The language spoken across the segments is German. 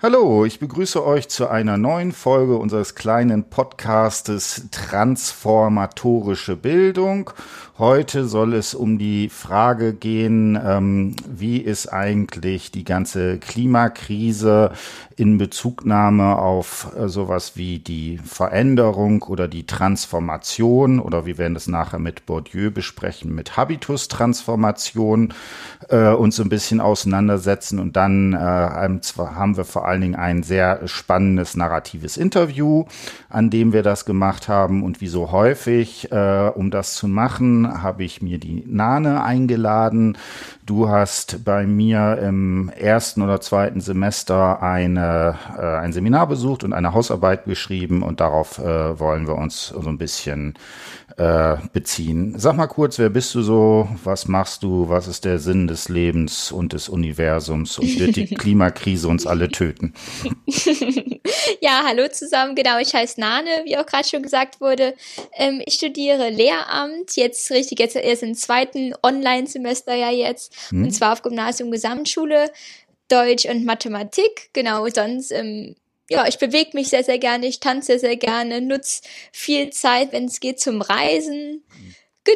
Hallo, ich begrüße euch zu einer neuen Folge unseres kleinen Podcastes Transformatorische Bildung. Heute soll es um die Frage gehen, ähm, wie ist eigentlich die ganze Klimakrise in Bezugnahme auf äh, sowas wie die Veränderung oder die Transformation oder wir werden es nachher mit Bourdieu besprechen, mit Habitustransformation äh, uns ein bisschen auseinandersetzen und dann äh, haben wir vor allen Dingen ein sehr spannendes narratives Interview, an dem wir das gemacht haben und wie so häufig, äh, um das zu machen, habe ich mir die Nane eingeladen. Du hast bei mir im ersten oder zweiten Semester eine, äh, ein Seminar besucht und eine Hausarbeit geschrieben und darauf äh, wollen wir uns so ein bisschen äh, beziehen. Sag mal kurz, wer bist du so? Was machst du? Was ist der Sinn des Lebens und des Universums? Und wird die Klimakrise uns alle töten? ja, hallo zusammen. Genau, ich heiße Nane, wie auch gerade schon gesagt wurde. Ähm, ich studiere Lehramt, jetzt richtig, jetzt erst im zweiten Online-Semester ja jetzt. Hm. Und zwar auf Gymnasium Gesamtschule. Deutsch und Mathematik, genau, sonst ähm, ja, ich bewege mich sehr, sehr gerne, ich tanze sehr gerne, nutze viel Zeit, wenn es geht, zum Reisen.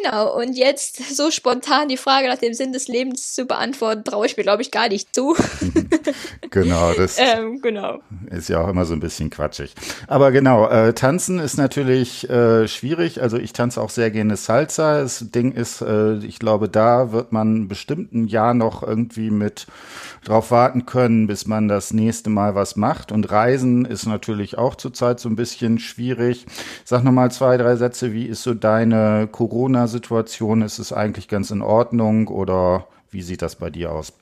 Genau, und jetzt so spontan die Frage nach dem Sinn des Lebens zu beantworten, traue ich mir, glaube ich, gar nicht zu. genau, das ähm, genau. ist ja auch immer so ein bisschen quatschig. Aber genau, äh, tanzen ist natürlich äh, schwierig. Also ich tanze auch sehr gerne Salsa. Das Ding ist, äh, ich glaube, da wird man bestimmt ein Jahr noch irgendwie mit drauf warten können, bis man das nächste Mal was macht. Und Reisen ist natürlich auch zurzeit so ein bisschen schwierig. Sag nochmal zwei, drei Sätze. Wie ist so deine Corona-Situation? Ist es eigentlich ganz in Ordnung oder wie sieht das bei dir aus?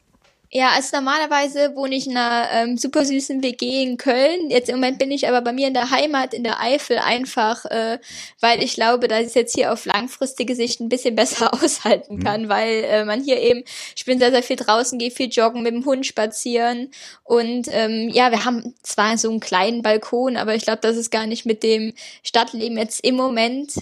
Ja, also normalerweise wohne ich in einer ähm, super süßen WG in Köln. Jetzt im Moment bin ich aber bei mir in der Heimat in der Eifel einfach, äh, weil ich glaube, dass ich jetzt hier auf langfristige Sicht ein bisschen besser aushalten mhm. kann, mhm. weil äh, man hier eben, ich bin sehr, sehr viel draußen, gehe viel joggen, mit dem Hund spazieren und ähm, ja, wir haben zwar so einen kleinen Balkon, aber ich glaube, das ist gar nicht mit dem Stadtleben jetzt im Moment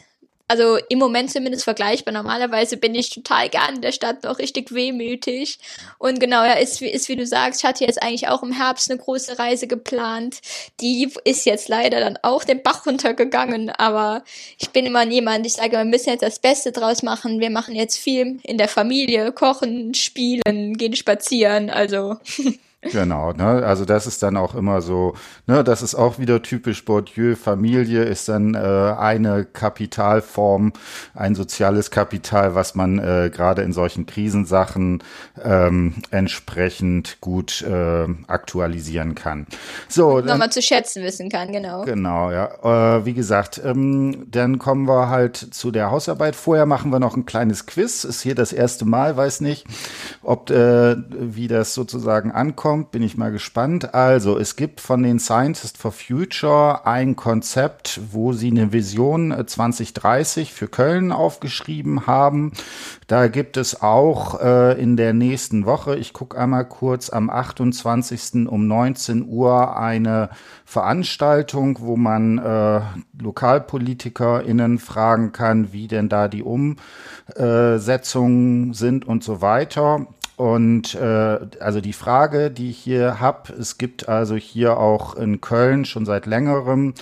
also im Moment zumindest vergleichbar. Normalerweise bin ich total gern in der Stadt noch richtig wehmütig. Und genau, ja, ist, ist wie du sagst, ich hatte jetzt eigentlich auch im Herbst eine große Reise geplant. Die ist jetzt leider dann auch den Bach runtergegangen. Aber ich bin immer jemand, ich sage, wir müssen jetzt das Beste draus machen. Wir machen jetzt viel in der Familie, kochen, spielen, gehen spazieren. Also Genau, ne? Also das ist dann auch immer so, ne, das ist auch wieder typisch Bourdieu, Familie ist dann äh, eine Kapitalform, ein soziales Kapital, was man äh, gerade in solchen Krisensachen ähm, entsprechend gut äh, aktualisieren kann. So, nochmal zu schätzen wissen kann, genau. Genau, ja. Äh, wie gesagt, ähm, dann kommen wir halt zu der Hausarbeit. Vorher machen wir noch ein kleines Quiz. Ist hier das erste Mal, weiß nicht, ob äh, wie das sozusagen ankommt kommt, bin ich mal gespannt. Also, es gibt von den Scientists for Future ein Konzept, wo sie eine Vision 2030 äh, für Köln aufgeschrieben haben. Da gibt es auch äh, in der nächsten Woche, ich gucke einmal kurz, am 28. um 19 Uhr eine Veranstaltung, wo man äh, LokalpolitikerInnen fragen kann, wie denn da die Umsetzungen sind und so weiter. Und äh, also die Frage, die ich hier habe, es gibt also hier auch in Köln schon seit längerem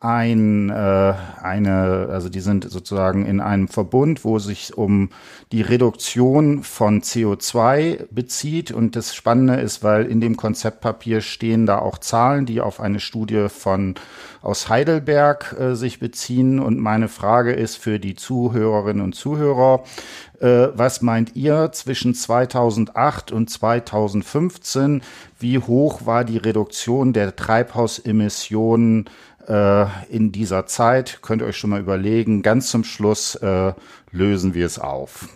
ein, äh, eine, also die sind sozusagen in einem Verbund, wo sich um die Reduktion von CO2 bezieht. Und das Spannende ist, weil in dem Konzeptpapier stehen da auch Zahlen, die auf eine Studie von aus Heidelberg äh, sich beziehen. Und meine Frage ist für die Zuhörerinnen und Zuhörer, äh, was meint ihr zwischen 2008 und 2015? Wie hoch war die Reduktion der Treibhausemissionen äh, in dieser Zeit? Könnt ihr euch schon mal überlegen. Ganz zum Schluss äh, lösen wir es auf.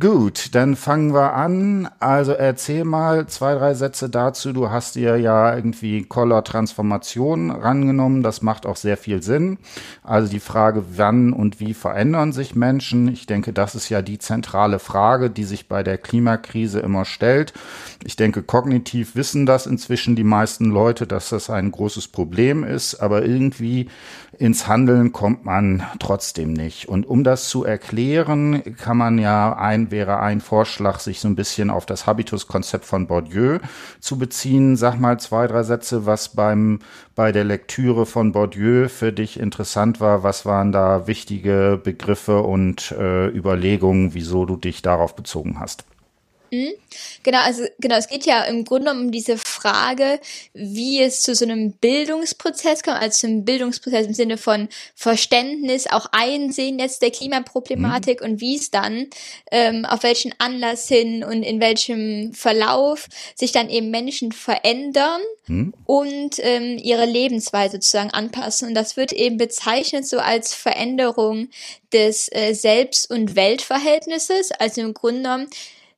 Gut, dann fangen wir an. Also erzähl mal zwei, drei Sätze dazu. Du hast dir ja irgendwie Color Transformation rangenommen. Das macht auch sehr viel Sinn. Also die Frage, wann und wie verändern sich Menschen? Ich denke, das ist ja die zentrale Frage, die sich bei der Klimakrise immer stellt. Ich denke, kognitiv wissen das inzwischen die meisten Leute, dass das ein großes Problem ist. Aber irgendwie ins Handeln kommt man trotzdem nicht. Und um das zu erklären, kann man ja ein ein, wäre ein Vorschlag, sich so ein bisschen auf das Habitus-Konzept von Bourdieu zu beziehen. Sag mal zwei, drei Sätze, was beim, bei der Lektüre von Bourdieu für dich interessant war. Was waren da wichtige Begriffe und äh, Überlegungen, wieso du dich darauf bezogen hast? Mhm. Genau, also genau, es geht ja im Grunde um diese Frage, wie es zu so einem Bildungsprozess kommt, also zum Bildungsprozess im Sinne von Verständnis, auch Einsehen jetzt der Klimaproblematik mhm. und wie es dann, ähm, auf welchen Anlass hin und in welchem Verlauf sich dann eben Menschen verändern mhm. und ähm, ihre Lebensweise sozusagen anpassen. Und das wird eben bezeichnet so als Veränderung des äh, Selbst- und Weltverhältnisses, also im Grunde genommen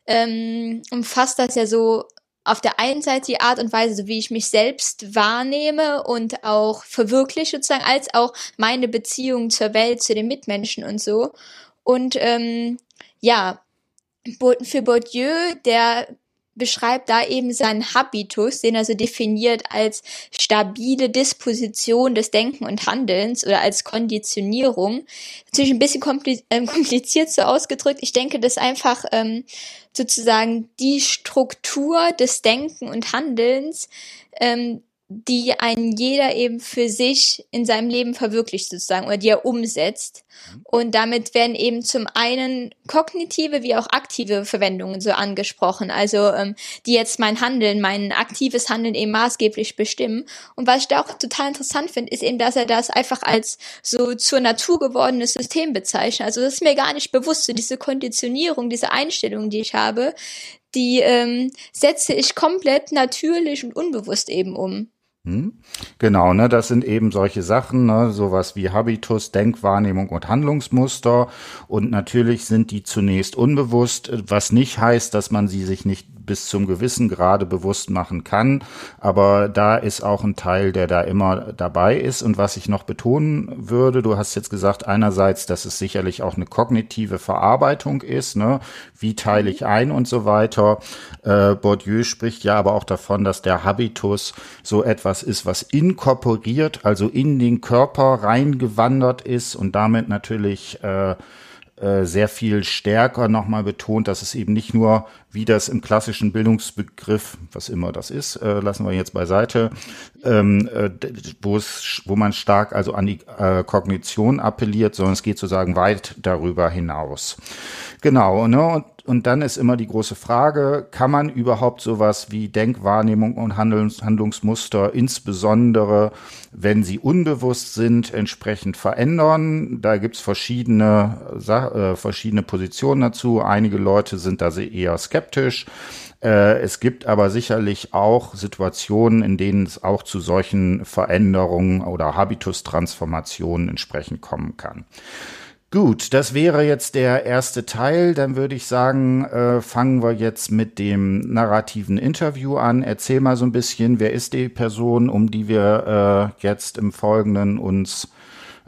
ähm, umfasst das ja so auf der einen Seite die Art und Weise, so wie ich mich selbst wahrnehme und auch verwirkliche sozusagen, als auch meine Beziehung zur Welt, zu den Mitmenschen und so. Und ähm, ja, für Bourdieu, der beschreibt da eben seinen Habitus, den er so definiert als stabile Disposition des Denken und Handelns oder als Konditionierung. Natürlich ein bisschen ähm, kompliziert so ausgedrückt. Ich denke, dass einfach ähm, sozusagen die Struktur des Denken und Handelns ähm, die ein jeder eben für sich in seinem Leben verwirklicht sozusagen oder die er umsetzt. Mhm. Und damit werden eben zum einen kognitive wie auch aktive Verwendungen so angesprochen, also ähm, die jetzt mein Handeln, mein aktives Handeln eben maßgeblich bestimmen. Und was ich da auch total interessant finde, ist eben, dass er das einfach als so zur Natur gewordenes System bezeichnet. Also das ist mir gar nicht bewusst, so diese Konditionierung, diese Einstellung, die ich habe, die ähm, setze ich komplett natürlich und unbewusst eben um. Hm? Genau, ne, das sind eben solche Sachen, ne, sowas wie Habitus, Denkwahrnehmung und Handlungsmuster. Und natürlich sind die zunächst unbewusst, was nicht heißt, dass man sie sich nicht bis zum gewissen Grade bewusst machen kann. Aber da ist auch ein Teil, der da immer dabei ist. Und was ich noch betonen würde, du hast jetzt gesagt, einerseits, dass es sicherlich auch eine kognitive Verarbeitung ist, ne? wie teile ich ein und so weiter. Äh, Bourdieu spricht ja aber auch davon, dass der Habitus so etwas ist, was inkorporiert, also in den Körper reingewandert ist und damit natürlich äh, äh, sehr viel stärker nochmal betont, dass es eben nicht nur, wie das im klassischen Bildungsbegriff, was immer das ist, äh, lassen wir jetzt beiseite, ähm, äh, wo man stark also an die äh, Kognition appelliert, sondern es geht sozusagen weit darüber hinaus. Genau, ne? Und und dann ist immer die große Frage, kann man überhaupt sowas wie Denkwahrnehmung und Handlungs Handlungsmuster, insbesondere wenn sie unbewusst sind, entsprechend verändern? Da gibt's verschiedene, äh, verschiedene Positionen dazu. Einige Leute sind da eher skeptisch. Äh, es gibt aber sicherlich auch Situationen, in denen es auch zu solchen Veränderungen oder Habitustransformationen entsprechend kommen kann. Gut, das wäre jetzt der erste Teil. Dann würde ich sagen, äh, fangen wir jetzt mit dem narrativen Interview an. Erzähl mal so ein bisschen, wer ist die Person, um die wir äh, jetzt im Folgenden uns,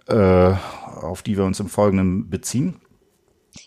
äh, auf die wir uns im Folgenden beziehen?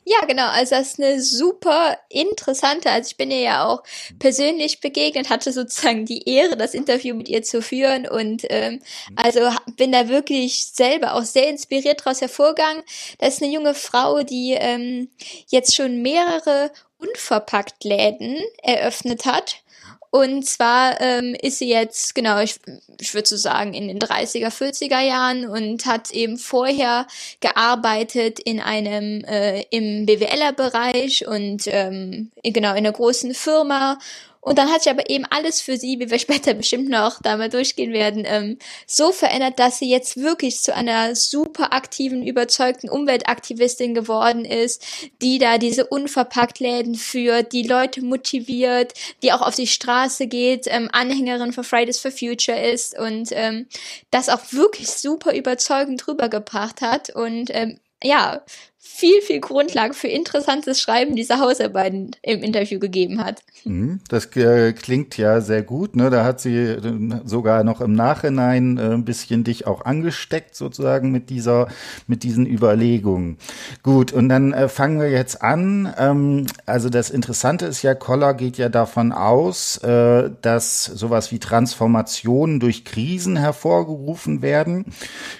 Ja, genau. Also das ist eine super interessante. Also ich bin ihr ja auch persönlich begegnet, hatte sozusagen die Ehre, das Interview mit ihr zu führen und ähm, also bin da wirklich selber auch sehr inspiriert daraus hervorgegangen. Das ist eine junge Frau, die ähm, jetzt schon mehrere unverpackt Läden eröffnet hat und zwar ähm, ist sie jetzt, genau, ich, ich würde so sagen, in den 30er, 40er Jahren und hat eben vorher gearbeitet in einem, äh, im BWLer-Bereich und ähm, genau in einer großen Firma und dann hat sich aber eben alles für sie, wie wir später bestimmt noch damit durchgehen werden, ähm, so verändert, dass sie jetzt wirklich zu einer super aktiven, überzeugten Umweltaktivistin geworden ist, die da diese unverpackt Läden führt, die Leute motiviert, die auch auf die Straße geht, ähm, Anhängerin von Fridays for Future ist und ähm, das auch wirklich super überzeugend rübergebracht hat. Und ähm, ja, viel, viel Grundlage für interessantes Schreiben dieser Hausarbeiten im Interview gegeben hat. Mhm, das äh, klingt ja sehr gut. Ne? Da hat sie äh, sogar noch im Nachhinein äh, ein bisschen dich auch angesteckt, sozusagen mit dieser, mit diesen Überlegungen. Gut, und dann fangen wir jetzt an. Ähm, also das Interessante ist ja, Koller geht ja davon aus, dass sowas wie Transformationen durch Krisen hervorgerufen werden.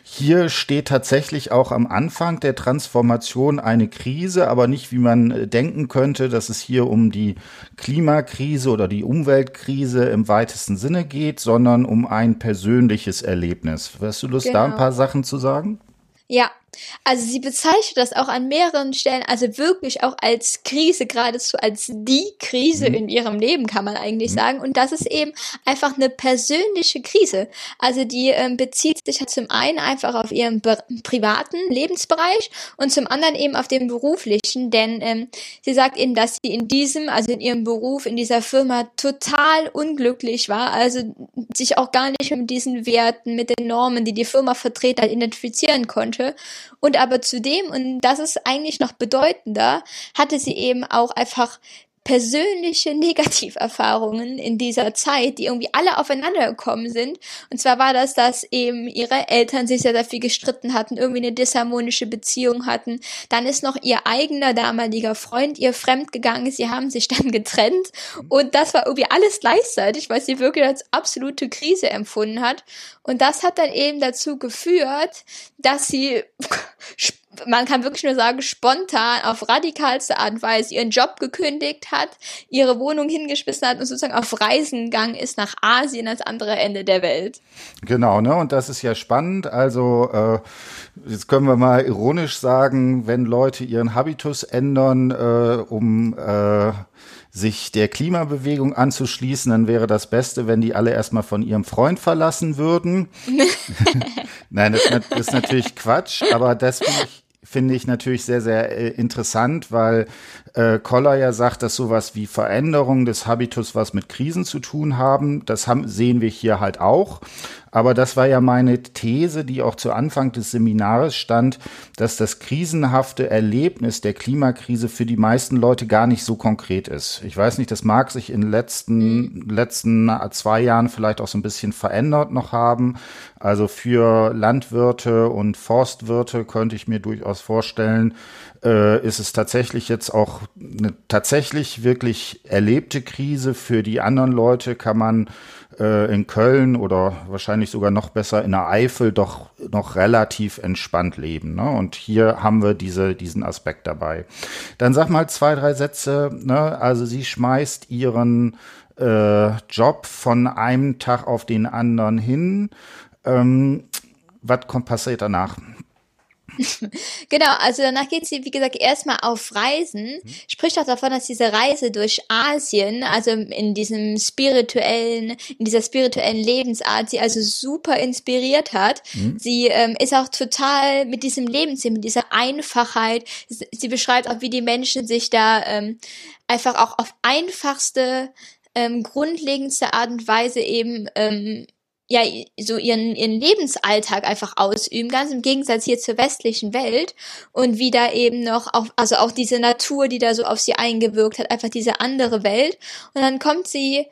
Hier steht tatsächlich auch am Anfang der Transformation Situation eine Krise, aber nicht, wie man äh, denken könnte, dass es hier um die Klimakrise oder die Umweltkrise im weitesten Sinne geht, sondern um ein persönliches Erlebnis. Hast du Lust, genau. da ein genau. paar Sachen zu sagen? Ja, also sie bezeichnet das auch an mehreren Stellen, also wirklich auch als Krise, geradezu als die Krise mhm. in ihrem Leben, kann man eigentlich mhm. sagen. Und das ist eben einfach eine persönliche Krise. Also die ähm, bezieht sich halt zum einen einfach auf ihren privaten Lebensbereich und zum anderen eben auf den beruflichen, denn ähm, sie sagt eben, dass sie in diesem, also in ihrem Beruf, in dieser Firma total unglücklich war, also sich auch gar nicht mit diesen Werten, mit den Normen, die die Firma vertreten hat, identifizieren konnte und aber zudem, und das ist eigentlich noch bedeutender, hatte sie eben auch einfach persönliche Negativerfahrungen in dieser Zeit, die irgendwie alle aufeinander gekommen sind. Und zwar war das, dass eben ihre Eltern sich sehr, sehr viel gestritten hatten, irgendwie eine disharmonische Beziehung hatten. Dann ist noch ihr eigener damaliger Freund ihr fremd gegangen. Sie haben sich dann getrennt. Und das war irgendwie alles gleichzeitig, weil sie wirklich als absolute Krise empfunden hat. Und das hat dann eben dazu geführt, dass sie man kann wirklich nur sagen, spontan auf radikalste Art und Weise ihren Job gekündigt hat, ihre Wohnung hingeschmissen hat und sozusagen auf Reisen gegangen ist nach Asien ans andere Ende der Welt. Genau, ne? Und das ist ja spannend. Also äh, jetzt können wir mal ironisch sagen, wenn Leute ihren Habitus ändern, äh, um äh, sich der Klimabewegung anzuschließen, dann wäre das Beste, wenn die alle erstmal von ihrem Freund verlassen würden. Nein, das ist natürlich Quatsch, aber das finde ich finde ich natürlich sehr, sehr äh, interessant, weil äh, Koller ja sagt, dass sowas wie Veränderung des Habitus was mit Krisen zu tun haben. Das haben, sehen wir hier halt auch. Aber das war ja meine These, die auch zu Anfang des Seminars stand, dass das krisenhafte Erlebnis der Klimakrise für die meisten Leute gar nicht so konkret ist. Ich weiß nicht, das mag sich in den letzten, letzten zwei Jahren vielleicht auch so ein bisschen verändert noch haben. Also für Landwirte und Forstwirte könnte ich mir durchaus vorstellen, äh, ist es tatsächlich jetzt auch eine tatsächlich wirklich erlebte Krise. Für die anderen Leute kann man äh, in Köln oder wahrscheinlich sogar noch besser in der Eifel doch noch relativ entspannt leben. Ne? Und hier haben wir diese, diesen Aspekt dabei. Dann sag mal zwei, drei Sätze. Ne? Also sie schmeißt ihren äh, Job von einem Tag auf den anderen hin. Ähm, was kommt passiert danach? genau, also danach geht sie, wie gesagt, erstmal auf Reisen, mhm. spricht auch davon, dass diese Reise durch Asien, also in diesem spirituellen, in dieser spirituellen Lebensart, sie also super inspiriert hat. Mhm. Sie ähm, ist auch total mit diesem Lebenssinn, mit dieser Einfachheit. Sie beschreibt auch, wie die Menschen sich da ähm, einfach auch auf einfachste, ähm, grundlegendste Art und Weise eben ähm, ja so ihren ihren Lebensalltag einfach ausüben, ganz im Gegensatz hier zur westlichen Welt und wie da eben noch auch also auch diese Natur, die da so auf sie eingewirkt hat, einfach diese andere Welt und dann kommt sie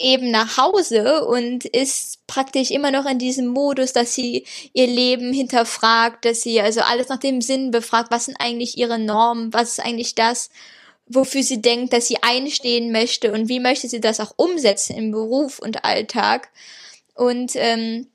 eben nach Hause und ist praktisch immer noch in diesem Modus, dass sie ihr Leben hinterfragt, dass sie also alles nach dem Sinn befragt, was sind eigentlich ihre Normen, was ist eigentlich das, wofür sie denkt, dass sie einstehen möchte und wie möchte sie das auch umsetzen im Beruf und Alltag. Und ähm,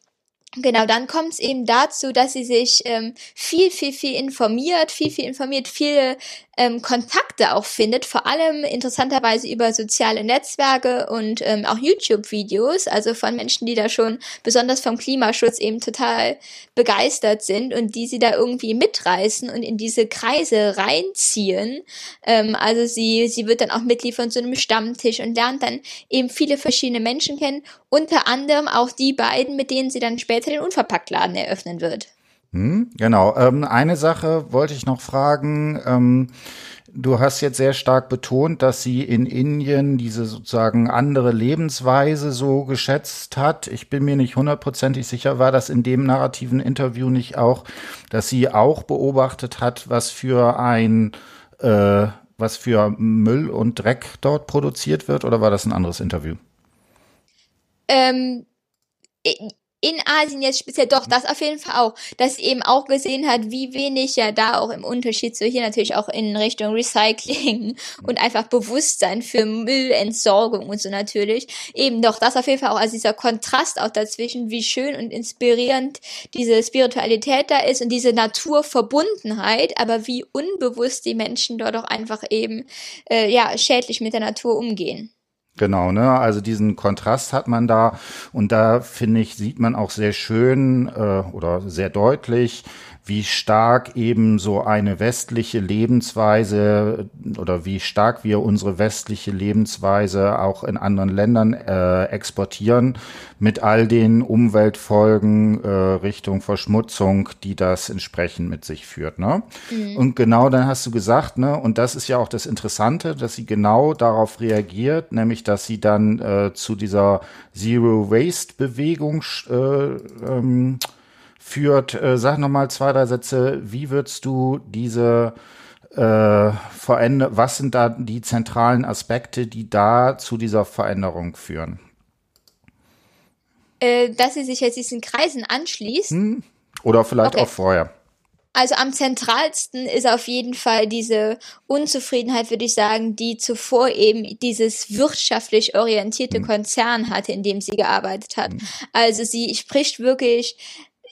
Genau, dann kommt es eben dazu, dass sie sich ähm, viel, viel, viel informiert, viel, viel informiert, viele ähm, Kontakte auch findet, vor allem interessanterweise über soziale Netzwerke und ähm, auch YouTube-Videos, also von Menschen, die da schon besonders vom Klimaschutz eben total begeistert sind und die sie da irgendwie mitreißen und in diese Kreise reinziehen. Ähm, also sie, sie wird dann auch Mitglied von so einem Stammtisch und lernt dann eben viele verschiedene Menschen kennen, unter anderem auch die beiden, mit denen sie dann später den Unverpacktladen eröffnen wird. Hm, genau. Ähm, eine Sache wollte ich noch fragen. Ähm, du hast jetzt sehr stark betont, dass sie in Indien diese sozusagen andere Lebensweise so geschätzt hat. Ich bin mir nicht hundertprozentig sicher, war das in dem narrativen Interview nicht auch, dass sie auch beobachtet hat, was für ein äh, was für Müll und Dreck dort produziert wird, oder war das ein anderes Interview? Ähm, in Asien jetzt speziell, doch, das auf jeden Fall auch, dass sie eben auch gesehen hat, wie wenig ja da auch im Unterschied zu hier natürlich auch in Richtung Recycling und einfach Bewusstsein für Müllentsorgung und so natürlich, eben doch, das auf jeden Fall auch, also dieser Kontrast auch dazwischen, wie schön und inspirierend diese Spiritualität da ist und diese Naturverbundenheit, aber wie unbewusst die Menschen dort auch einfach eben, äh, ja, schädlich mit der Natur umgehen. Genau, ne? Also diesen Kontrast hat man da und da finde ich sieht man auch sehr schön äh, oder sehr deutlich, wie stark eben so eine westliche Lebensweise oder wie stark wir unsere westliche Lebensweise auch in anderen Ländern äh, exportieren mit all den Umweltfolgen äh, Richtung Verschmutzung, die das entsprechend mit sich führt. Ne? Mhm. Und genau dann hast du gesagt, ne, und das ist ja auch das Interessante, dass sie genau darauf reagiert, nämlich dass sie dann äh, zu dieser Zero Waste Bewegung äh, ähm, führt. Äh, sag noch mal zwei, drei Sätze. Wie würdest du diese äh, Veränder was sind da die zentralen Aspekte, die da zu dieser Veränderung führen? Äh, dass sie sich jetzt diesen Kreisen anschließt. Hm. Oder vielleicht okay. auch vorher. Also am zentralsten ist auf jeden Fall diese Unzufriedenheit, würde ich sagen, die zuvor eben dieses wirtschaftlich orientierte hm. Konzern hatte, in dem sie gearbeitet hat. Hm. Also sie spricht wirklich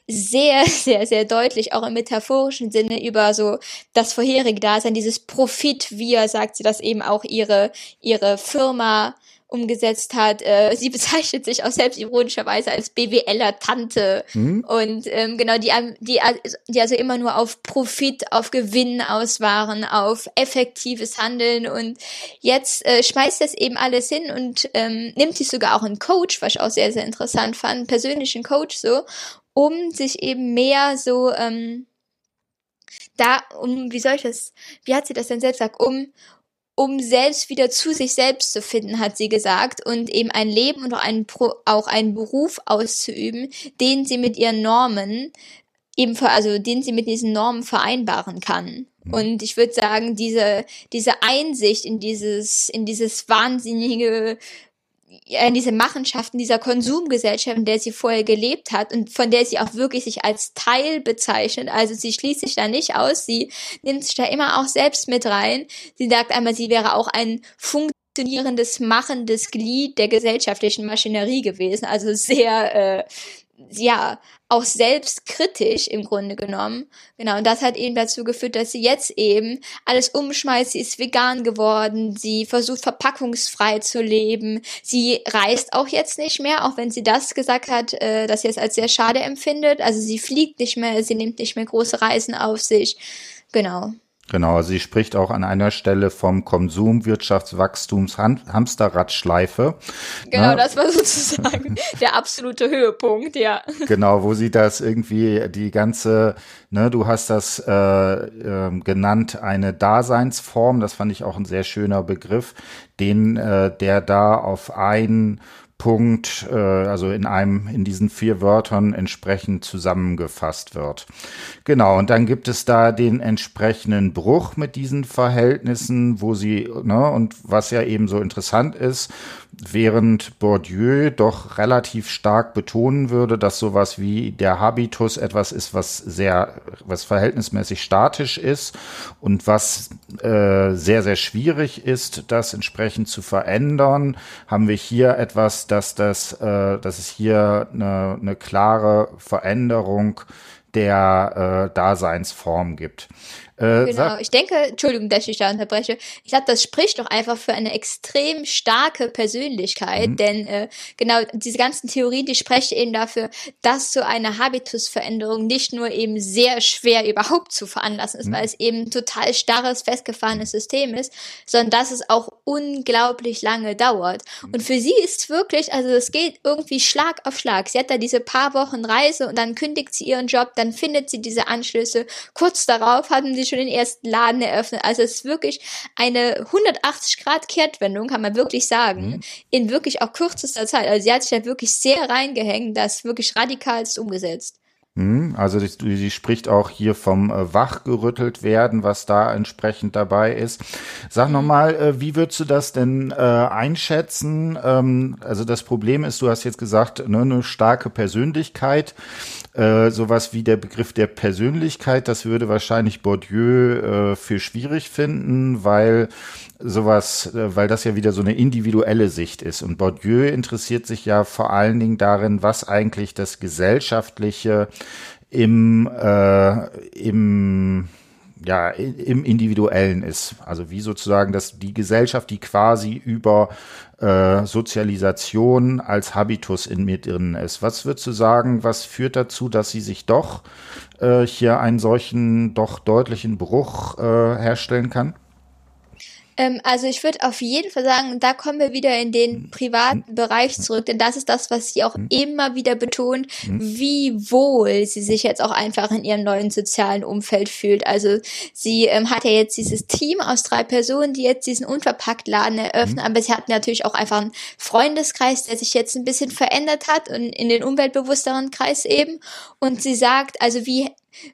sehr, sehr, sehr deutlich, auch im metaphorischen Sinne, über so das vorherige Dasein, dieses Profit, wie er sagt sie das eben auch ihre, ihre Firma umgesetzt hat. Äh, sie bezeichnet sich auch selbst ironischerweise als BWLer-Tante. Mhm. Und ähm, genau, die, die, die also immer nur auf Profit, auf Gewinn aus waren, auf effektives Handeln. Und jetzt äh, schmeißt das eben alles hin und ähm, nimmt sich sogar auch einen Coach, was ich auch sehr, sehr interessant fand, einen persönlichen Coach so, um sich eben mehr so ähm, da, um, wie soll ich das, wie hat sie das denn selbst gesagt, um, um selbst wieder zu sich selbst zu finden, hat sie gesagt, und eben ein Leben und auch einen, auch einen Beruf auszuüben, den sie mit ihren Normen eben, also den sie mit diesen Normen vereinbaren kann. Mhm. Und ich würde sagen, diese, diese Einsicht in dieses, in dieses wahnsinnige in diese Machenschaften dieser Konsumgesellschaft, in der sie vorher gelebt hat und von der sie auch wirklich sich als Teil bezeichnet. Also sie schließt sich da nicht aus, sie nimmt sich da immer auch selbst mit rein. Sie sagt einmal, sie wäre auch ein funktionierendes, machendes Glied der gesellschaftlichen Maschinerie gewesen. Also sehr, äh, ja, auch selbstkritisch im Grunde genommen. Genau, und das hat eben dazu geführt, dass sie jetzt eben alles umschmeißt. Sie ist vegan geworden, sie versucht verpackungsfrei zu leben. Sie reist auch jetzt nicht mehr, auch wenn sie das gesagt hat, äh, dass sie es als sehr schade empfindet. Also sie fliegt nicht mehr, sie nimmt nicht mehr große Reisen auf sich. Genau. Genau, sie spricht auch an einer Stelle vom Konsumwirtschaftswachstums-Hamsterradschleife. Genau, ne? das war sozusagen der absolute Höhepunkt, ja. Genau, wo sie das irgendwie die ganze, ne, du hast das äh, äh, genannt, eine Daseinsform, das fand ich auch ein sehr schöner Begriff, den äh, der da auf ein Punkt, äh, also in einem, in diesen vier Wörtern entsprechend zusammengefasst wird. Genau, und dann gibt es da den entsprechenden Bruch mit diesen Verhältnissen, wo sie, ne, und was ja eben so interessant ist, während Bourdieu doch relativ stark betonen würde, dass sowas wie der Habitus etwas ist, was sehr, was verhältnismäßig statisch ist und was äh, sehr, sehr schwierig ist, das entsprechend zu verändern, haben wir hier etwas, dass das, äh, dass es hier eine, eine klare Veränderung der äh, Daseinsform gibt. Äh, genau, ich denke, Entschuldigung, dass ich da unterbreche. Ich glaube, das spricht doch einfach für eine extrem starke Persönlichkeit, mhm. denn äh, genau diese ganzen Theorien, die sprechen eben dafür, dass so eine Habitusveränderung nicht nur eben sehr schwer überhaupt zu veranlassen ist, mhm. weil es eben total starres, festgefahrenes System ist, sondern dass es auch unglaublich lange dauert. Mhm. Und für sie ist wirklich, also es geht irgendwie Schlag auf Schlag. Sie hat da diese paar Wochen Reise und dann kündigt sie ihren Job, dann findet sie diese Anschlüsse. Kurz darauf hatten sie schon den ersten Laden eröffnet. Also es ist wirklich eine 180 Grad Kehrtwendung, kann man wirklich sagen, mhm. in wirklich auch kürzester Zeit. Also sie hat sich da wirklich sehr reingehängt, das wirklich radikalst umgesetzt. Hm, also sie, sie spricht auch hier vom äh, wachgerüttelt werden, was da entsprechend dabei ist. Sag nochmal, äh, wie würdest du das denn äh, einschätzen? Ähm, also das Problem ist, du hast jetzt gesagt, ne, eine starke Persönlichkeit. Äh, sowas wie der Begriff der Persönlichkeit, das würde wahrscheinlich Bourdieu äh, für schwierig finden, weil sowas, äh, weil das ja wieder so eine individuelle Sicht ist. Und Bourdieu interessiert sich ja vor allen Dingen darin, was eigentlich das gesellschaftliche im, äh, im ja, im Individuellen ist. Also wie sozusagen, dass die Gesellschaft, die quasi über äh, Sozialisation als Habitus in mir drin ist. Was würdest du sagen, was führt dazu, dass sie sich doch äh, hier einen solchen doch deutlichen Bruch äh, herstellen kann? Ähm, also ich würde auf jeden Fall sagen, da kommen wir wieder in den privaten Bereich zurück, denn das ist das, was sie auch immer wieder betont, wie wohl sie sich jetzt auch einfach in ihrem neuen sozialen Umfeld fühlt. Also sie ähm, hat ja jetzt dieses Team aus drei Personen, die jetzt diesen Unverpacktladen eröffnen, aber sie hat natürlich auch einfach einen Freundeskreis, der sich jetzt ein bisschen verändert hat und in den umweltbewussteren Kreis eben. Und sie sagt, also wie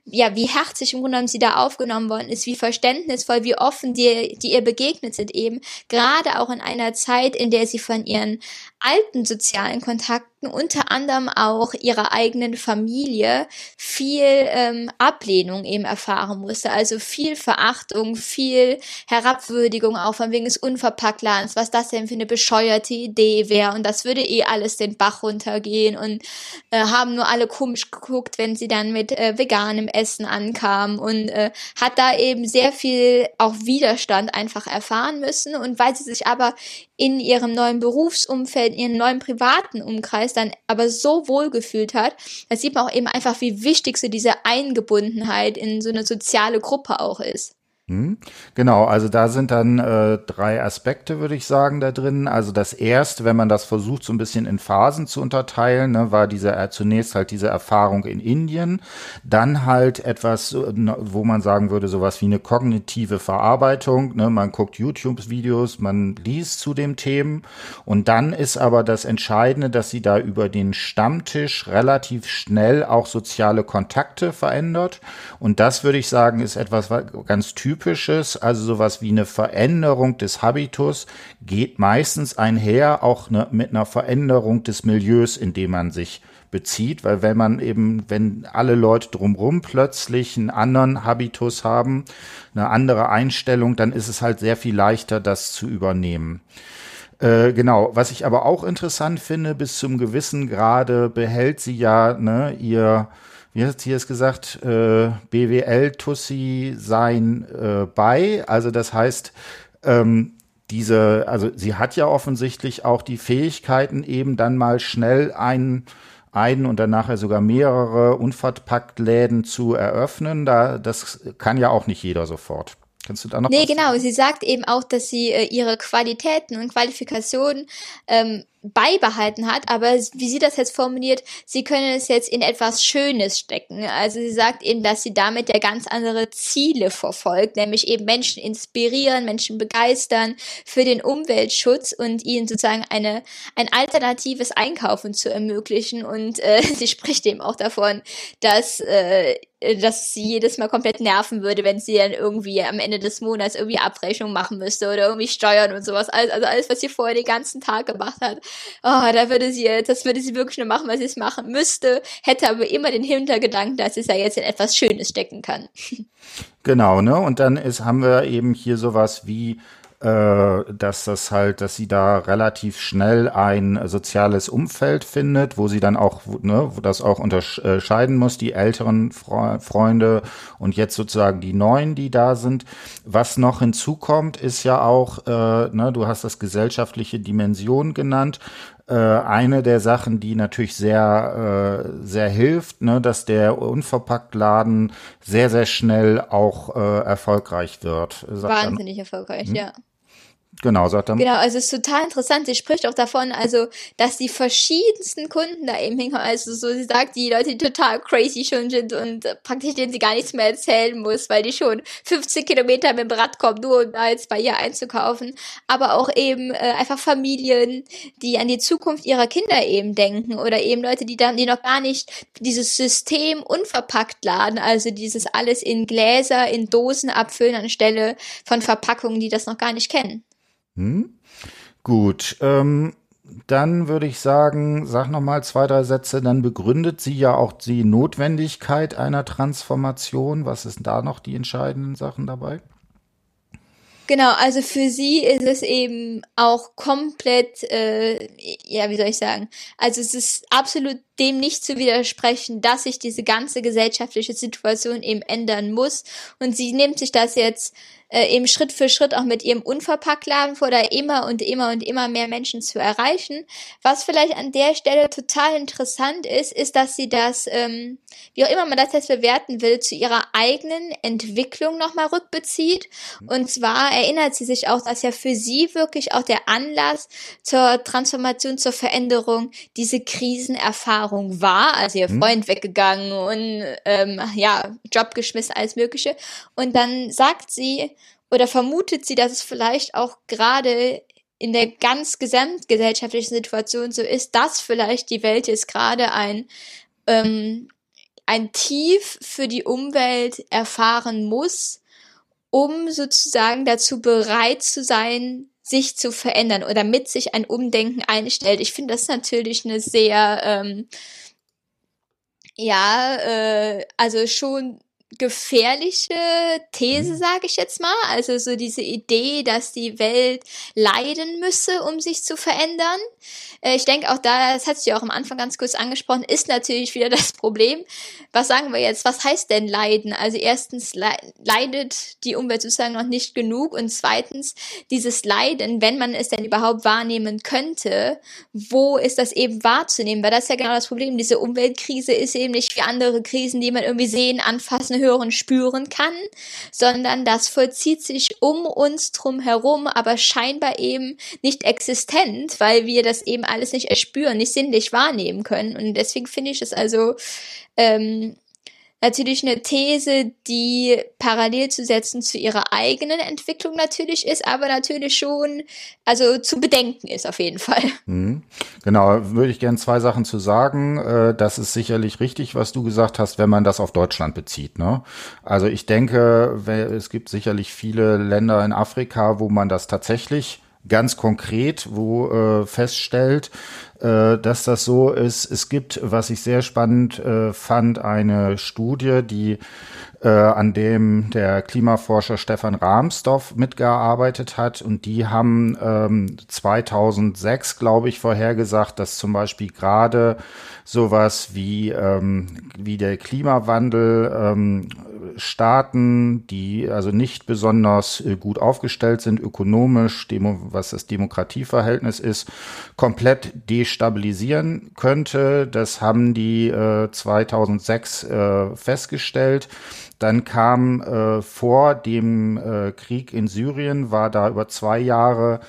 ja, wie herzlich im Grunde genommen sie da aufgenommen worden ist, wie verständnisvoll, wie offen die, die ihr begegnet sind eben, gerade auch in einer Zeit, in der sie von ihren alten sozialen Kontakten, unter anderem auch ihrer eigenen Familie, viel ähm, Ablehnung eben erfahren musste. Also viel Verachtung, viel Herabwürdigung auch von wegen des Unverpacktladens, was das denn für eine bescheuerte Idee wäre. Und das würde eh alles den Bach runtergehen und äh, haben nur alle komisch geguckt, wenn sie dann mit äh, veganem Essen ankamen und äh, hat da eben sehr viel auch Widerstand einfach erfahren müssen. Und weil sie sich aber in ihrem neuen Berufsumfeld, in ihrem neuen privaten Umkreis dann aber so wohl gefühlt hat, da sieht man auch eben einfach, wie wichtig so diese Eingebundenheit in so eine soziale Gruppe auch ist. Hm? Genau, also da sind dann äh, drei Aspekte, würde ich sagen, da drin. Also das erste, wenn man das versucht, so ein bisschen in Phasen zu unterteilen, ne, war diese äh, zunächst halt diese Erfahrung in Indien, dann halt etwas, äh, wo man sagen würde, sowas wie eine kognitive Verarbeitung. Ne, man guckt YouTube-Videos, man liest zu dem Themen und dann ist aber das Entscheidende, dass sie da über den Stammtisch relativ schnell auch soziale Kontakte verändert. Und das würde ich sagen, ist etwas ganz typisch Typisches, also sowas wie eine Veränderung des Habitus, geht meistens einher auch ne, mit einer Veränderung des Milieus, in dem man sich bezieht, weil wenn man eben, wenn alle Leute drumherum plötzlich einen anderen Habitus haben, eine andere Einstellung, dann ist es halt sehr viel leichter, das zu übernehmen. Äh, genau, was ich aber auch interessant finde, bis zum gewissen Grade behält sie ja ne, ihr wie hat hier es gesagt, äh, BWL-Tussi sein äh, bei. Also das heißt, ähm, diese, also sie hat ja offensichtlich auch die Fähigkeiten, eben dann mal schnell einen einen und dann nachher sogar mehrere unverpackt Läden zu eröffnen. Da, das kann ja auch nicht jeder sofort. Kannst du da noch? Nee, genau. Sie sagt eben auch, dass sie äh, ihre Qualitäten und Qualifikationen ähm, beibehalten hat, aber wie sie das jetzt formuliert, sie können es jetzt in etwas Schönes stecken. Also sie sagt eben, dass sie damit ja ganz andere Ziele verfolgt, nämlich eben Menschen inspirieren, Menschen begeistern für den Umweltschutz und ihnen sozusagen eine ein alternatives Einkaufen zu ermöglichen. Und äh, sie spricht eben auch davon, dass äh, dass sie jedes Mal komplett nerven würde, wenn sie dann irgendwie am Ende des Monats irgendwie Abrechnung machen müsste oder irgendwie Steuern und sowas. Also alles, was sie vorher den ganzen Tag gemacht hat, oh, da würde sie, das würde sie wirklich nur machen, weil sie es machen müsste, hätte aber immer den Hintergedanken, dass es ja jetzt in etwas Schönes stecken kann. Genau, ne? Und dann ist, haben wir eben hier sowas wie äh, dass das halt, dass sie da relativ schnell ein soziales Umfeld findet, wo sie dann auch, ne, wo das auch unterscheiden muss, die älteren Fre Freunde und jetzt sozusagen die neuen, die da sind. Was noch hinzukommt, ist ja auch, äh, ne, du hast das gesellschaftliche Dimension genannt äh, eine der Sachen, die natürlich sehr, äh, sehr hilft, ne, dass der Unverpacktladen sehr, sehr schnell auch äh, erfolgreich wird. Wahnsinnig dann, erfolgreich, hm? ja. Genau, sagt er. Genau, also es ist total interessant. Sie spricht auch davon, also, dass die verschiedensten Kunden da eben hinkommen. Also so, sie sagt, die Leute, die total crazy schon sind und praktisch denen sie gar nichts mehr erzählen muss, weil die schon 15 Kilometer mit dem Rad kommen, nur um da jetzt bei ihr einzukaufen. Aber auch eben äh, einfach Familien, die an die Zukunft ihrer Kinder eben denken oder eben Leute, die dann, die noch gar nicht dieses System unverpackt laden, also dieses alles in Gläser, in Dosen abfüllen anstelle von Verpackungen, die das noch gar nicht kennen. Hm? Gut, ähm, dann würde ich sagen, sag noch mal zwei, drei Sätze. Dann begründet sie ja auch die Notwendigkeit einer Transformation. Was ist da noch die entscheidenden Sachen dabei? Genau, also für sie ist es eben auch komplett, äh, ja, wie soll ich sagen, also es ist absolut dem nicht zu widersprechen, dass sich diese ganze gesellschaftliche Situation eben ändern muss. Und sie nimmt sich das jetzt äh, eben Schritt für Schritt auch mit ihrem Unverpacktladen vor, da immer und immer und immer mehr Menschen zu erreichen. Was vielleicht an der Stelle total interessant ist, ist, dass sie das, ähm, wie auch immer man das jetzt bewerten will, zu ihrer eigenen Entwicklung nochmal rückbezieht. Und zwar erinnert sie sich auch, dass ja für sie wirklich auch der Anlass zur Transformation, zur Veränderung diese Krisenerfahrung war. Also ihr mhm. Freund weggegangen und ähm, ja, Job geschmissen, alles Mögliche. Und dann sagt sie, oder vermutet sie, dass es vielleicht auch gerade in der ganz gesamtgesellschaftlichen Situation so ist, dass vielleicht die Welt jetzt gerade ein, ähm, ein Tief für die Umwelt erfahren muss, um sozusagen dazu bereit zu sein, sich zu verändern oder mit sich ein Umdenken einstellt. Ich finde das natürlich eine sehr, ähm, ja, äh, also schon gefährliche These, mhm. sage ich jetzt mal. Also so diese Idee, dass die Welt leiden müsse, um sich zu verändern. Äh, ich denke auch da, das hat sie auch am Anfang ganz kurz angesprochen, ist natürlich wieder das Problem. Was sagen wir jetzt? Was heißt denn leiden? Also erstens leidet die Umwelt sozusagen noch nicht genug und zweitens dieses Leiden, wenn man es denn überhaupt wahrnehmen könnte, wo ist das eben wahrzunehmen? Weil das ist ja genau das Problem. Diese Umweltkrise ist eben nicht wie andere Krisen, die man irgendwie sehen, anfassen, hören, spüren kann, sondern das vollzieht sich um uns drum herum, aber scheinbar eben nicht existent, weil wir das eben alles nicht erspüren, nicht sinnlich wahrnehmen können. Und deswegen finde ich es also ähm, natürlich eine These, die parallel zu setzen zu ihrer eigenen Entwicklung natürlich ist, aber natürlich schon, also zu bedenken ist auf jeden Fall. Mhm. Genau, würde ich gerne zwei Sachen zu sagen. Äh, das ist sicherlich richtig, was du gesagt hast, wenn man das auf Deutschland bezieht. Ne? Also ich denke, es gibt sicherlich viele Länder in Afrika, wo man das tatsächlich ganz konkret, wo äh, feststellt, dass das so ist. Es gibt, was ich sehr spannend äh, fand, eine Studie, die äh, an dem der Klimaforscher Stefan Rahmsdorf mitgearbeitet hat. Und die haben ähm, 2006, glaube ich, vorhergesagt, dass zum Beispiel gerade sowas wie, ähm, wie der Klimawandel ähm, Staaten, die also nicht besonders äh, gut aufgestellt sind, ökonomisch, demo, was das Demokratieverhältnis ist, komplett destabilisieren könnte. Das haben die äh, 2006 äh, festgestellt. Dann kam äh, vor dem äh, Krieg in Syrien, war da über zwei Jahre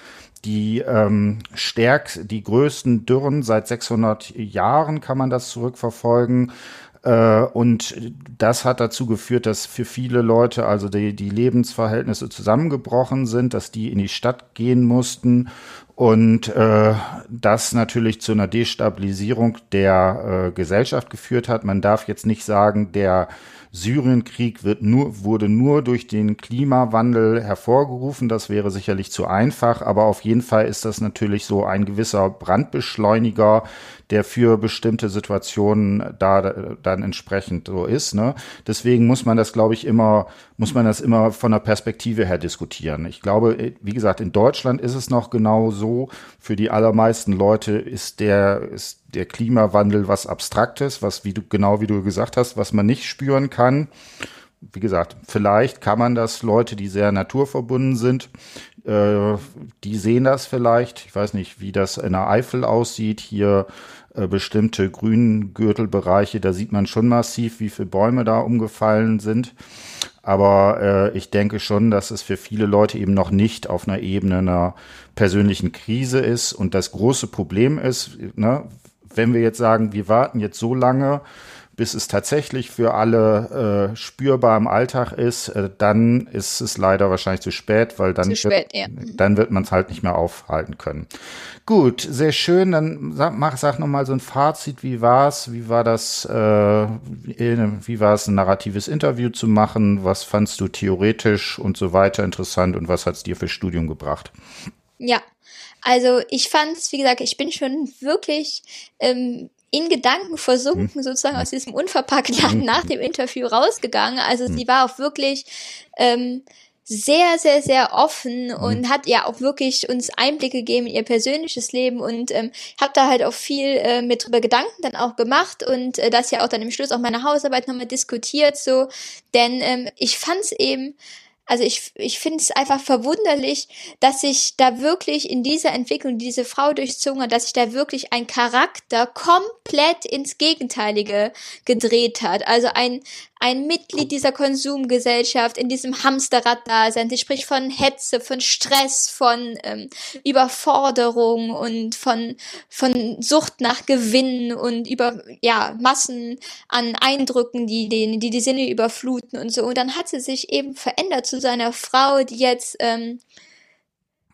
die ähm, stärkst, die größten Dürren seit 600 Jahren kann man das zurückverfolgen. Äh, und das hat dazu geführt, dass für viele Leute also die, die Lebensverhältnisse zusammengebrochen sind, dass die in die Stadt gehen mussten und äh, das natürlich zu einer Destabilisierung der äh, Gesellschaft geführt hat. Man darf jetzt nicht sagen, der Syrienkrieg wird nur, wurde nur durch den Klimawandel hervorgerufen. Das wäre sicherlich zu einfach, aber auf jeden Fall ist das natürlich so ein gewisser Brandbeschleuniger, der für bestimmte Situationen da dann entsprechend so ist. Ne? Deswegen muss man das, glaube ich, immer, muss man das immer von der Perspektive her diskutieren. Ich glaube, wie gesagt, in Deutschland ist es noch genau so. Für die allermeisten Leute ist der, ist der Klimawandel was Abstraktes, was wie du genau wie du gesagt hast, was man nicht spüren kann. Wie gesagt, vielleicht kann man das Leute, die sehr naturverbunden sind, äh, die sehen das vielleicht. Ich weiß nicht, wie das in der Eifel aussieht. Hier äh, bestimmte Grüngürtelbereiche, da sieht man schon massiv, wie viele Bäume da umgefallen sind. Aber äh, ich denke schon, dass es für viele Leute eben noch nicht auf einer Ebene einer persönlichen Krise ist. Und das große Problem ist, ne, wenn wir jetzt sagen, wir warten jetzt so lange, bis es tatsächlich für alle äh, spürbar im Alltag ist, äh, dann ist es leider wahrscheinlich zu spät, weil dann spät, wird, ja. dann wird man es halt nicht mehr aufhalten können. Gut, sehr schön. Dann sag, mach, sag noch mal so ein Fazit. Wie war's? Wie war das? Äh, wie war es, ein narratives Interview zu machen? Was fandst du theoretisch und so weiter interessant und was hat's dir für Studium gebracht? Ja, also ich fand's, wie gesagt, ich bin schon wirklich ähm, in Gedanken versunken, hm. sozusagen aus diesem unverpackten Laden nach dem Interview rausgegangen. Also hm. sie war auch wirklich ähm, sehr, sehr, sehr offen und hat ja auch wirklich uns Einblicke gegeben in ihr persönliches Leben und ähm, habe da halt auch viel äh, mit drüber Gedanken dann auch gemacht und äh, das ja auch dann im Schluss auch meine Hausarbeit nochmal diskutiert so, denn ähm, ich fand es eben also ich, ich finde es einfach verwunderlich, dass sich da wirklich in dieser Entwicklung die diese Frau durchzogen hat, dass sich da wirklich ein Charakter komplett ins Gegenteilige gedreht hat. Also ein, ein Mitglied dieser Konsumgesellschaft in diesem Hamsterrad-Dasein. Sie spricht von Hetze, von Stress, von ähm, Überforderung und von, von Sucht nach Gewinn und über ja, Massen an Eindrücken, die, die, die die Sinne überfluten und so. Und dann hat sie sich eben verändert zu seiner Frau, die jetzt ähm,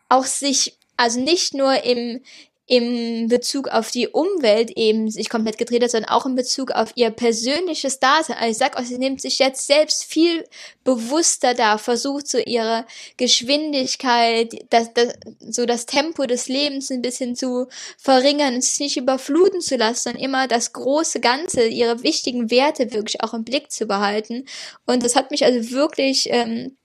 auch sich also nicht nur im, im Bezug auf die Umwelt eben sich komplett gedreht hat, sondern auch in Bezug auf ihr persönliches Dasein. Also ich sag auch, sie nimmt sich jetzt selbst viel bewusster da, versucht so ihre Geschwindigkeit, das, das, so das Tempo des Lebens ein bisschen zu verringern und sich nicht überfluten zu lassen, sondern immer das große Ganze, ihre wichtigen Werte wirklich auch im Blick zu behalten. Und das hat mich also wirklich, ähm,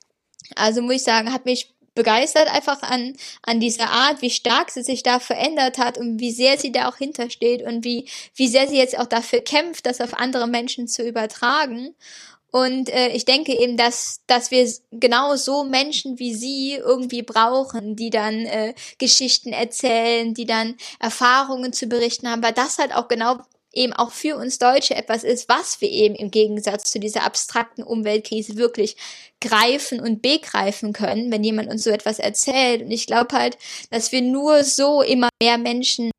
also muss ich sagen, hat mich begeistert einfach an, an dieser Art, wie stark sie sich da verändert hat und wie sehr sie da auch hintersteht und wie, wie sehr sie jetzt auch dafür kämpft, das auf andere Menschen zu übertragen. Und äh, ich denke eben, dass, dass wir genau so Menschen wie sie irgendwie brauchen, die dann äh, Geschichten erzählen, die dann Erfahrungen zu berichten haben, weil das halt auch genau eben auch für uns Deutsche etwas ist, was wir eben im Gegensatz zu dieser abstrakten Umweltkrise wirklich greifen und begreifen können, wenn jemand uns so etwas erzählt. Und ich glaube halt, dass wir nur so immer mehr Menschen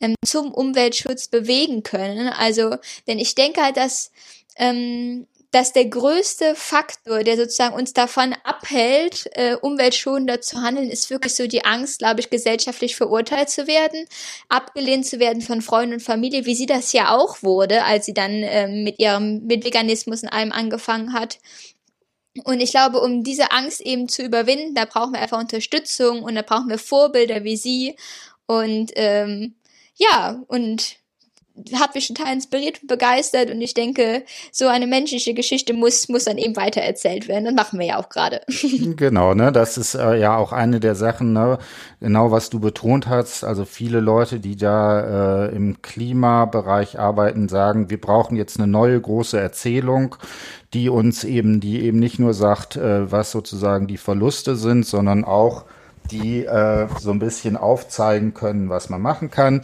ähm, zum Umweltschutz bewegen können. Also, denn ich denke halt, dass ähm, dass der größte Faktor, der sozusagen uns davon abhält, äh, umweltschonender zu handeln, ist wirklich so die Angst, glaube ich, gesellschaftlich verurteilt zu werden, abgelehnt zu werden von Freunden und Familie, wie sie das ja auch wurde, als sie dann ähm, mit ihrem mit Veganismus in allem angefangen hat. Und ich glaube, um diese Angst eben zu überwinden, da brauchen wir einfach Unterstützung und da brauchen wir Vorbilder wie sie. Und ähm, ja, und hat mich total inspiriert und begeistert und ich denke, so eine menschliche Geschichte muss, muss dann eben weiter erzählt werden. Das machen wir ja auch gerade. Genau, ne, das ist äh, ja auch eine der Sachen, ne, genau was du betont hast. Also viele Leute, die da äh, im Klimabereich arbeiten, sagen, wir brauchen jetzt eine neue große Erzählung, die uns eben, die eben nicht nur sagt, äh, was sozusagen die Verluste sind, sondern auch die äh, so ein bisschen aufzeigen können, was man machen kann.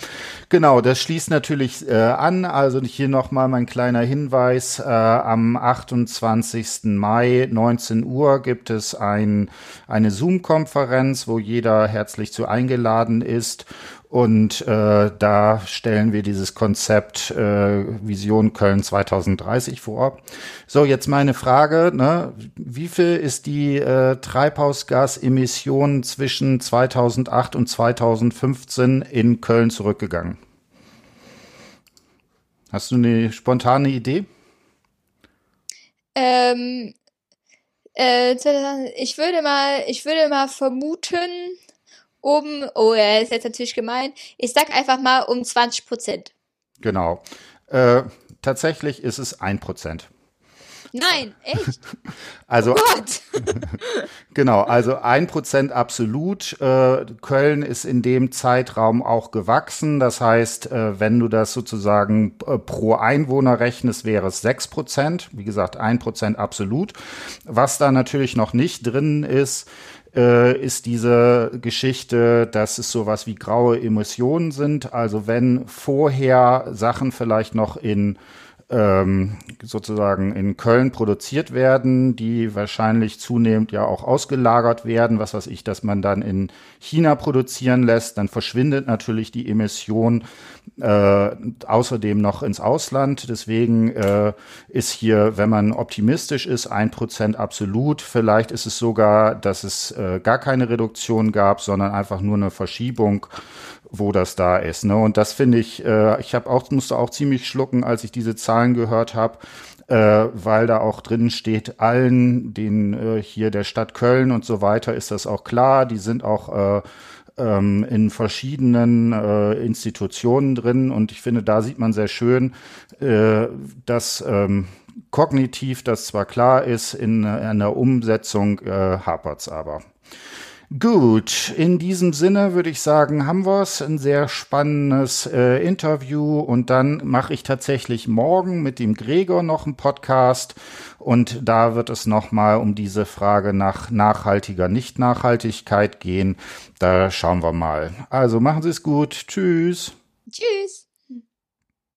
Genau, das schließt natürlich äh, an. Also hier nochmal mein kleiner Hinweis. Äh, am 28. Mai 19 Uhr gibt es ein, eine Zoom-Konferenz, wo jeder herzlich zu eingeladen ist. Und äh, da stellen wir dieses Konzept äh, Vision Köln 2030 vor. So, jetzt meine Frage, ne? wie viel ist die äh, Treibhausgasemission zwischen 2008 und 2015 in Köln zurückgegangen? Hast du eine spontane Idee? Ähm, äh, ich würde mal, ich würde mal vermuten, um, oh, er ist jetzt natürlich gemein, ich sag einfach mal um 20 Prozent. Genau. Äh, tatsächlich ist es ein Prozent. Nein, echt? Also, oh genau, also ein Prozent absolut. Äh, Köln ist in dem Zeitraum auch gewachsen. Das heißt, äh, wenn du das sozusagen äh, pro Einwohner rechnest, wäre es sechs Prozent. Wie gesagt, ein Prozent absolut. Was da natürlich noch nicht drin ist, äh, ist diese Geschichte, dass es sowas wie graue Emissionen sind. Also wenn vorher Sachen vielleicht noch in ähm, sozusagen in Köln produziert werden, die wahrscheinlich zunehmend ja auch ausgelagert werden, was weiß ich, dass man dann in China produzieren lässt, dann verschwindet natürlich die Emission äh, außerdem noch ins Ausland. Deswegen äh, ist hier, wenn man optimistisch ist, ein Prozent absolut. Vielleicht ist es sogar, dass es äh, gar keine Reduktion gab, sondern einfach nur eine Verschiebung wo das da ist. Ne? Und das finde ich, äh, ich habe auch musste auch ziemlich schlucken, als ich diese Zahlen gehört habe, äh, weil da auch drin steht, allen, den äh, hier der Stadt Köln und so weiter, ist das auch klar. Die sind auch äh, ähm, in verschiedenen äh, Institutionen drin und ich finde, da sieht man sehr schön, äh, dass ähm, kognitiv das zwar klar ist, in, in der Umsetzung äh, hapert's aber. Gut, in diesem Sinne würde ich sagen, haben wir es. Ein sehr spannendes äh, Interview und dann mache ich tatsächlich morgen mit dem Gregor noch einen Podcast und da wird es nochmal um diese Frage nach nachhaltiger Nichtnachhaltigkeit gehen. Da schauen wir mal. Also machen Sie es gut. Tschüss. Tschüss.